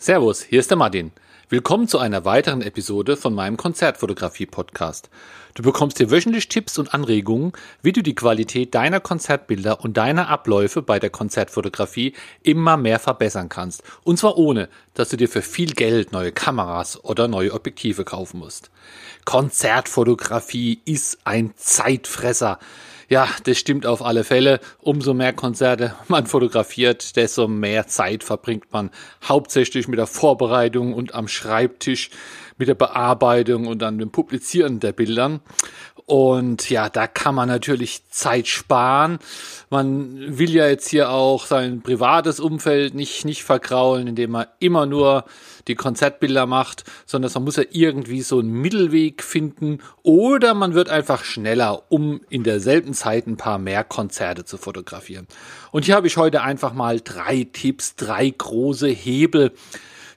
Servus, hier ist der Martin. Willkommen zu einer weiteren Episode von meinem Konzertfotografie-Podcast. Du bekommst hier wöchentlich Tipps und Anregungen, wie du die Qualität deiner Konzertbilder und deiner Abläufe bei der Konzertfotografie immer mehr verbessern kannst. Und zwar ohne, dass du dir für viel Geld neue Kameras oder neue Objektive kaufen musst. Konzertfotografie ist ein Zeitfresser. Ja, das stimmt auf alle Fälle. Umso mehr Konzerte man fotografiert, desto mehr Zeit verbringt man hauptsächlich mit der Vorbereitung und am Schreibtisch, mit der Bearbeitung und dann dem Publizieren der Bildern. Und ja, da kann man natürlich Zeit sparen. Man will ja jetzt hier auch sein privates Umfeld nicht, nicht verkraulen, indem man immer nur die Konzertbilder macht, sondern man muss ja irgendwie so einen Mittelweg finden oder man wird einfach schneller, um in derselben Zeit ein paar mehr Konzerte zu fotografieren. Und hier habe ich heute einfach mal drei Tipps, drei große Hebel,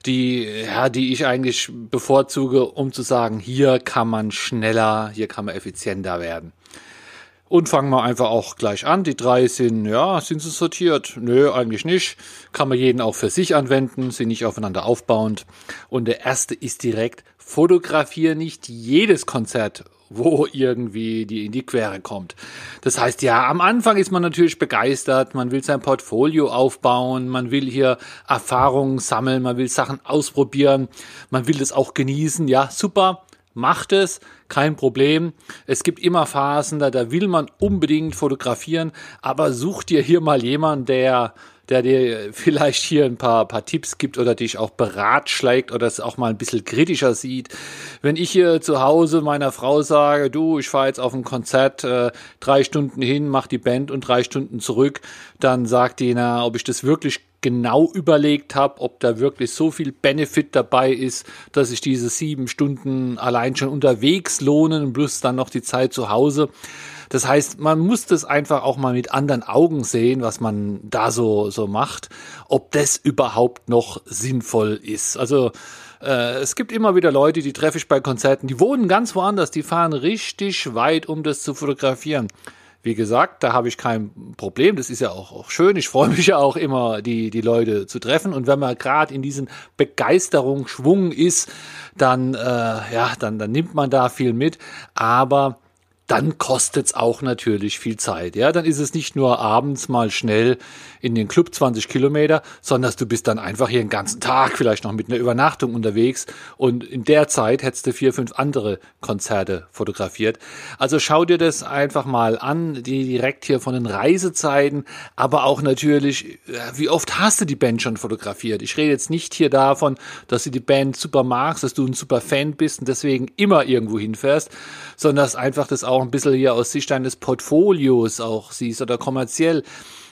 die, ja, die ich eigentlich bevorzuge, um zu sagen, hier kann man schneller, hier kann man effizienter werden. Und fangen wir einfach auch gleich an. Die drei sind, ja, sind sie sortiert? Nö, eigentlich nicht. Kann man jeden auch für sich anwenden, sind nicht aufeinander aufbauend. Und der erste ist direkt, fotografiere nicht jedes Konzert wo irgendwie die in die Quere kommt. Das heißt, ja, am Anfang ist man natürlich begeistert, man will sein Portfolio aufbauen, man will hier Erfahrungen sammeln, man will Sachen ausprobieren, man will das auch genießen, ja, super, macht es, kein Problem. Es gibt immer Phasen, da, da will man unbedingt fotografieren, aber such dir hier mal jemanden, der der dir vielleicht hier ein paar, paar Tipps gibt oder dich auch beratschlägt oder es auch mal ein bisschen kritischer sieht. Wenn ich hier zu Hause meiner Frau sage, du, ich fahre jetzt auf ein Konzert, äh, drei Stunden hin, mach die Band und drei Stunden zurück, dann sagt die, na, ob ich das wirklich genau überlegt habe, ob da wirklich so viel Benefit dabei ist, dass sich diese sieben Stunden allein schon unterwegs lohnen, plus dann noch die Zeit zu Hause. Das heißt, man muss das einfach auch mal mit anderen Augen sehen, was man da so, so macht, ob das überhaupt noch sinnvoll ist. Also, äh, es gibt immer wieder Leute, die treffe ich bei Konzerten, die wohnen ganz woanders, die fahren richtig weit, um das zu fotografieren. Wie gesagt, da habe ich kein Problem. Das ist ja auch, auch schön. Ich freue mich ja auch immer, die, die Leute zu treffen. Und wenn man gerade in diesen Begeisterungsschwung ist, dann, äh, ja, dann, dann nimmt man da viel mit. Aber dann kostet es auch natürlich viel Zeit. Ja, dann ist es nicht nur abends mal schnell in den Club 20 Kilometer, sondern du bist dann einfach hier den ganzen Tag vielleicht noch mit einer Übernachtung unterwegs und in der Zeit hättest du vier, fünf andere Konzerte fotografiert. Also schau dir das einfach mal an, die direkt hier von den Reisezeiten, aber auch natürlich, wie oft hast du die Band schon fotografiert? Ich rede jetzt nicht hier davon, dass du die Band super magst, dass du ein super Fan bist und deswegen immer irgendwo hinfährst, sondern dass einfach das auch auch ein bisschen hier aus Sicht deines Portfolios auch siehst oder kommerziell.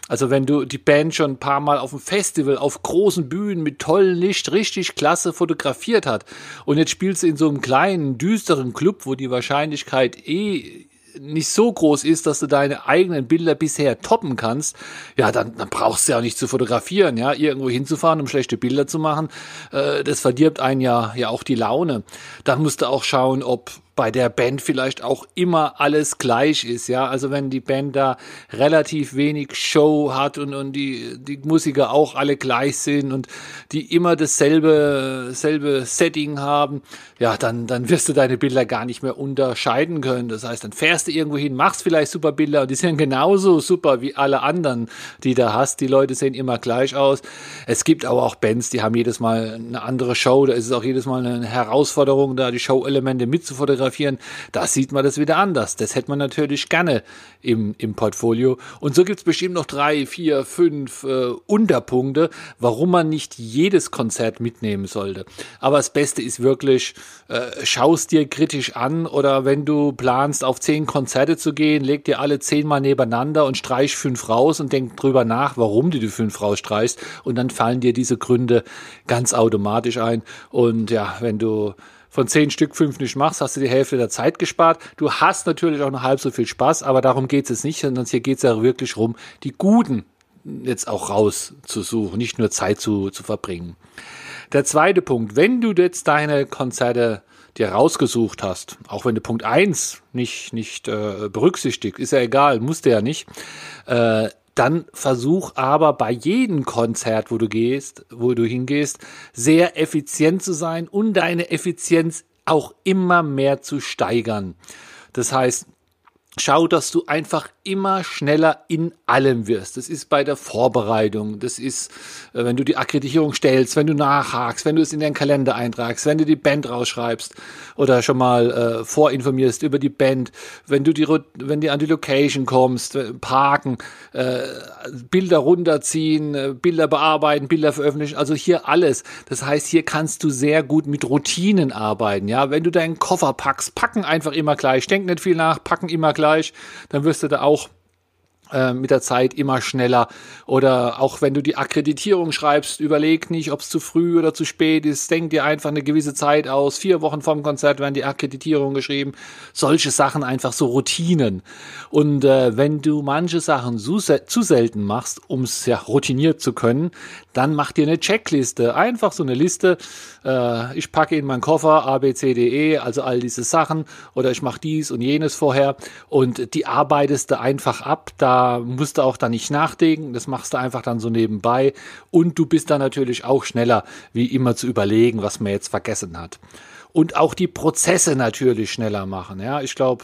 Also wenn du die Band schon ein paar Mal auf dem Festival, auf großen Bühnen mit tollem Licht richtig klasse fotografiert hat und jetzt spielst du in so einem kleinen, düsteren Club, wo die Wahrscheinlichkeit eh nicht so groß ist, dass du deine eigenen Bilder bisher toppen kannst, ja, dann, dann brauchst du ja auch nicht zu fotografieren, ja, irgendwo hinzufahren, um schlechte Bilder zu machen, äh, das verdirbt einen ja, ja auch die Laune. Dann musst du auch schauen, ob bei der Band vielleicht auch immer alles gleich ist, ja. Also wenn die Band da relativ wenig Show hat und, und die, die Musiker auch alle gleich sind und die immer dasselbe, selbe Setting haben, ja, dann, dann wirst du deine Bilder gar nicht mehr unterscheiden können. Das heißt, dann fährst du irgendwo hin, machst vielleicht super Bilder und die sind genauso super wie alle anderen, die da hast. Die Leute sehen immer gleich aus. Es gibt aber auch Bands, die haben jedes Mal eine andere Show. Da ist es auch jedes Mal eine Herausforderung, da die Show-Elemente mitzufotografieren fotografieren, da sieht man das wieder anders. Das hätte man natürlich gerne im, im Portfolio. Und so gibt es bestimmt noch drei, vier, fünf äh, Unterpunkte, warum man nicht jedes Konzert mitnehmen sollte. Aber das Beste ist wirklich, äh, schaust dir kritisch an oder wenn du planst, auf zehn Konzerte zu gehen, leg dir alle zehnmal nebeneinander und streich fünf raus und denk drüber nach, warum du die fünf rausstreichst. Und dann fallen dir diese Gründe ganz automatisch ein. Und ja, wenn du von zehn Stück fünf nicht machst, hast du die Hälfte der Zeit gespart. Du hast natürlich auch noch halb so viel Spaß, aber darum geht es nicht, sondern hier geht es ja wirklich rum, die guten jetzt auch rauszusuchen, nicht nur Zeit zu, zu verbringen. Der zweite Punkt, wenn du jetzt deine Konzerte dir rausgesucht hast, auch wenn du Punkt eins nicht, nicht äh, berücksichtigt, ist ja egal, musst du ja nicht, äh, dann versuch aber bei jedem Konzert, wo du gehst, wo du hingehst, sehr effizient zu sein und deine Effizienz auch immer mehr zu steigern. Das heißt, schau, dass du einfach immer schneller in allem wirst. Das ist bei der Vorbereitung, das ist, äh, wenn du die Akkreditierung stellst, wenn du nachhakst, wenn du es in den Kalender eintragst, wenn du die Band rausschreibst oder schon mal äh, vorinformierst über die Band, wenn du die, wenn du an die Location kommst, äh, parken, äh, Bilder runterziehen, äh, Bilder bearbeiten, Bilder veröffentlichen, also hier alles. Das heißt, hier kannst du sehr gut mit Routinen arbeiten. Ja, wenn du deinen Koffer packst, packen einfach immer gleich. Denk nicht viel nach, packen immer gleich, dann wirst du da auch mit der Zeit immer schneller. Oder auch wenn du die Akkreditierung schreibst, überleg nicht, ob es zu früh oder zu spät ist. Denk dir einfach eine gewisse Zeit aus. Vier Wochen vorm Konzert werden die Akkreditierungen geschrieben. Solche Sachen einfach so Routinen. Und äh, wenn du manche Sachen zu, zu selten machst, um es ja routiniert zu können, dann mach dir eine Checkliste. Einfach so eine Liste. Äh, ich packe in meinen Koffer A, B, C, D, E, also all diese Sachen. Oder ich mache dies und jenes vorher. Und die arbeitest du einfach ab. Da musst du auch da nicht nachdenken, das machst du einfach dann so nebenbei. Und du bist dann natürlich auch schneller, wie immer zu überlegen, was man jetzt vergessen hat und auch die Prozesse natürlich schneller machen. Ja, ich glaube,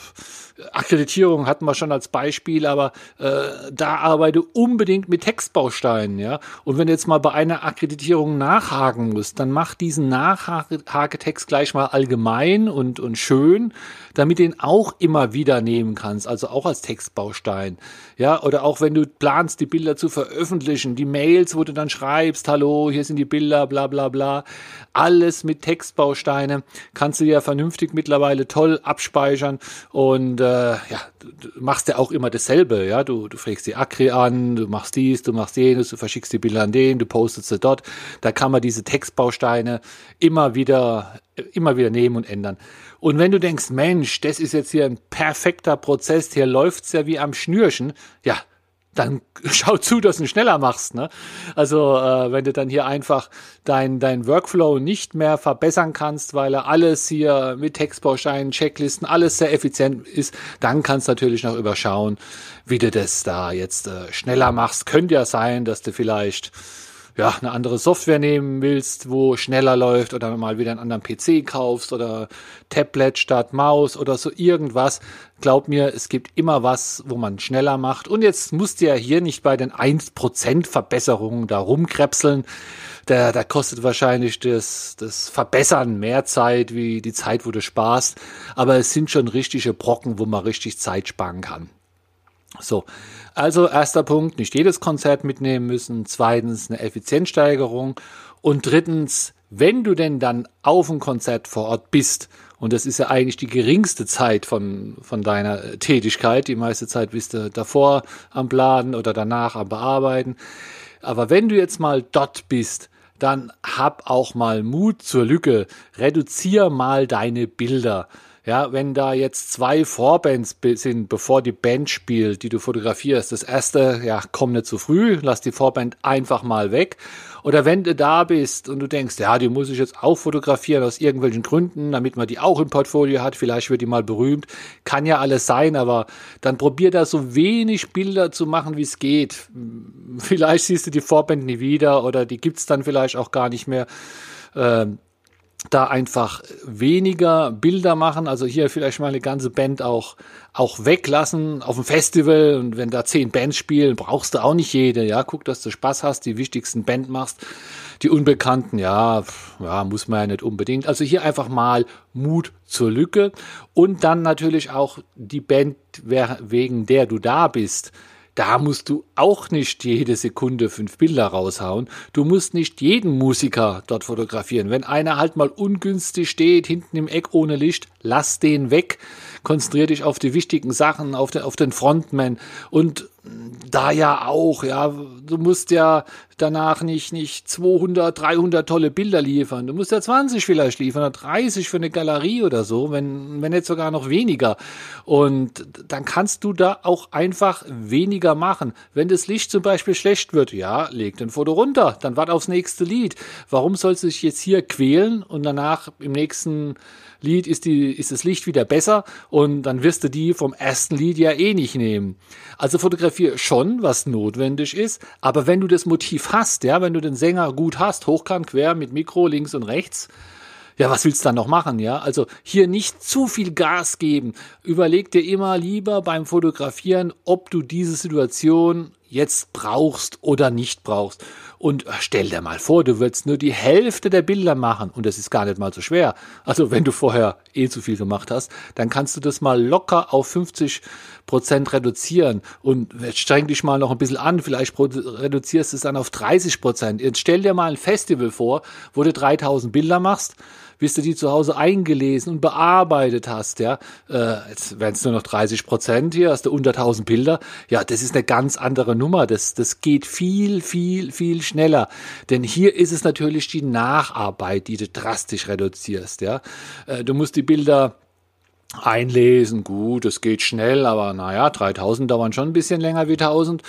Akkreditierung hatten wir schon als Beispiel, aber äh, da arbeite unbedingt mit Textbausteinen. Ja, und wenn du jetzt mal bei einer Akkreditierung nachhaken musst, dann mach diesen Nachhaketext gleich mal allgemein und und schön, damit ihn auch immer wieder nehmen kannst, also auch als Textbaustein. Ja, oder auch wenn du planst, die Bilder zu veröffentlichen, die Mails, wo du dann schreibst, hallo, hier sind die Bilder, bla bla bla, alles mit Textbausteinen kannst du ja vernünftig mittlerweile toll abspeichern und äh, ja, du machst ja auch immer dasselbe, ja, du, du fragst die Akri an, du machst dies, du machst jenes, du verschickst die Bilder an den, du postest sie dort, da kann man diese Textbausteine immer wieder, immer wieder nehmen und ändern. Und wenn du denkst, Mensch, das ist jetzt hier ein perfekter Prozess, hier läuft's ja wie am Schnürchen, ja, dann schau zu, dass du ihn schneller machst. Ne? Also äh, wenn du dann hier einfach dein, dein Workflow nicht mehr verbessern kannst, weil er alles hier mit Textbausteinen, Checklisten, alles sehr effizient ist, dann kannst du natürlich noch überschauen, wie du das da jetzt äh, schneller machst. Könnte ja sein, dass du vielleicht ja, eine andere Software nehmen willst, wo schneller läuft oder mal wieder einen anderen PC kaufst oder Tablet statt Maus oder so irgendwas. Glaub mir, es gibt immer was, wo man schneller macht. Und jetzt musst du ja hier nicht bei den 1% Verbesserungen da rumkrebseln. Da, da kostet wahrscheinlich das, das Verbessern mehr Zeit wie die Zeit, wo du sparst. Aber es sind schon richtige Brocken, wo man richtig Zeit sparen kann. So, also erster Punkt, nicht jedes Konzert mitnehmen müssen. Zweitens eine Effizienzsteigerung. Und drittens, wenn du denn dann auf dem Konzert vor Ort bist, und das ist ja eigentlich die geringste Zeit von, von deiner Tätigkeit, die meiste Zeit bist du davor am Planen oder danach am Bearbeiten. Aber wenn du jetzt mal dort bist, dann hab auch mal Mut zur Lücke. Reduzier mal deine Bilder. Ja, wenn da jetzt zwei Vorbands sind, bevor die Band spielt, die du fotografierst, das erste, ja, komm nicht zu früh, lass die Vorband einfach mal weg. Oder wenn du da bist und du denkst, ja, die muss ich jetzt auch fotografieren aus irgendwelchen Gründen, damit man die auch im Portfolio hat, vielleicht wird die mal berühmt, kann ja alles sein, aber dann probier da so wenig Bilder zu machen, wie es geht. Vielleicht siehst du die Vorband nie wieder oder die gibt's dann vielleicht auch gar nicht mehr. Ähm, da einfach weniger Bilder machen, also hier vielleicht mal eine ganze Band auch, auch weglassen auf dem Festival. Und wenn da zehn Bands spielen, brauchst du auch nicht jede, ja, guck, dass du Spaß hast, die wichtigsten Band machst, die Unbekannten, ja, ja, muss man ja nicht unbedingt, also hier einfach mal Mut zur Lücke. Und dann natürlich auch die Band, wegen der du da bist, da musst du auch nicht jede Sekunde fünf Bilder raushauen. Du musst nicht jeden Musiker dort fotografieren. Wenn einer halt mal ungünstig steht, hinten im Eck ohne Licht, lass den weg. Konzentrier dich auf die wichtigen Sachen, auf den, auf den Frontman und da ja auch, ja, du musst ja danach nicht, nicht 200, 300 tolle Bilder liefern. Du musst ja 20 vielleicht liefern oder 30 für eine Galerie oder so, wenn, wenn nicht sogar noch weniger. Und dann kannst du da auch einfach weniger machen. Wenn das Licht zum Beispiel schlecht wird, ja, leg den Foto runter, dann wart aufs nächste Lied. Warum sollst du dich jetzt hier quälen und danach im nächsten Lied ist, die, ist das Licht wieder besser und dann wirst du die vom ersten Lied ja eh nicht nehmen. Also fotografieren dafür schon, was notwendig ist. Aber wenn du das Motiv hast, ja, wenn du den Sänger gut hast, hochkant, quer, mit Mikro links und rechts, ja, was willst du dann noch machen, ja? Also hier nicht zu viel Gas geben. Überleg dir immer lieber beim Fotografieren, ob du diese Situation jetzt brauchst oder nicht brauchst. Und stell dir mal vor, du würdest nur die Hälfte der Bilder machen. Und das ist gar nicht mal so schwer. Also wenn du vorher eh zu viel gemacht hast, dann kannst du das mal locker auf 50 Prozent reduzieren. Und streng dich mal noch ein bisschen an, vielleicht reduzierst du es dann auf 30 Prozent. Jetzt stell dir mal ein Festival vor, wo du 3000 Bilder machst bis du die zu Hause eingelesen und bearbeitet hast, ja, äh, jetzt wären es nur noch 30 Prozent hier, hast du unter 1000 Bilder, ja, das ist eine ganz andere Nummer, das, das geht viel, viel, viel schneller, denn hier ist es natürlich die Nacharbeit, die du drastisch reduzierst, ja, äh, du musst die Bilder Einlesen, gut, es geht schnell, aber naja, 3000 dauern schon ein bisschen länger wie 1000.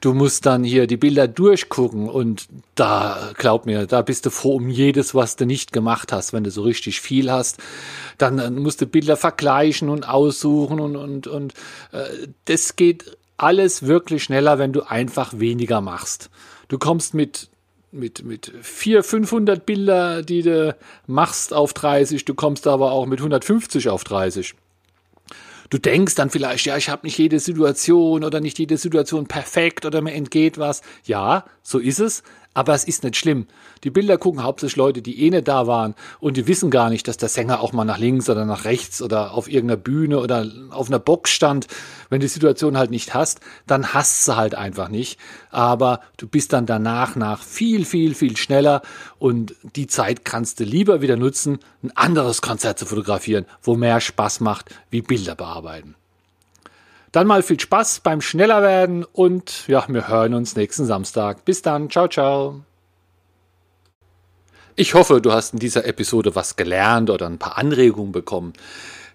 Du musst dann hier die Bilder durchgucken und da, glaub mir, da bist du froh um jedes, was du nicht gemacht hast, wenn du so richtig viel hast. Dann, dann musst du Bilder vergleichen und aussuchen und, und, und äh, das geht alles wirklich schneller, wenn du einfach weniger machst. Du kommst mit mit, mit 400, 500 Bilder, die du machst auf 30, du kommst aber auch mit 150 auf 30. Du denkst dann vielleicht, ja, ich habe nicht jede Situation oder nicht jede Situation perfekt oder mir entgeht was. Ja, so ist es, aber es ist nicht schlimm. Die Bilder gucken hauptsächlich Leute, die eh nicht da waren und die wissen gar nicht, dass der Sänger auch mal nach links oder nach rechts oder auf irgendeiner Bühne oder auf einer Box stand. Wenn du die Situation halt nicht hast, dann hast du halt einfach nicht. Aber du bist dann danach nach viel, viel, viel schneller und die Zeit kannst du lieber wieder nutzen, ein anderes Konzert zu fotografieren, wo mehr Spaß macht, wie Bilder bearbeiten. Dann mal viel Spaß beim Schnellerwerden und ja, wir hören uns nächsten Samstag. Bis dann, ciao, ciao. Ich hoffe, du hast in dieser Episode was gelernt oder ein paar Anregungen bekommen.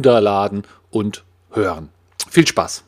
runterladen und hören. Viel Spaß!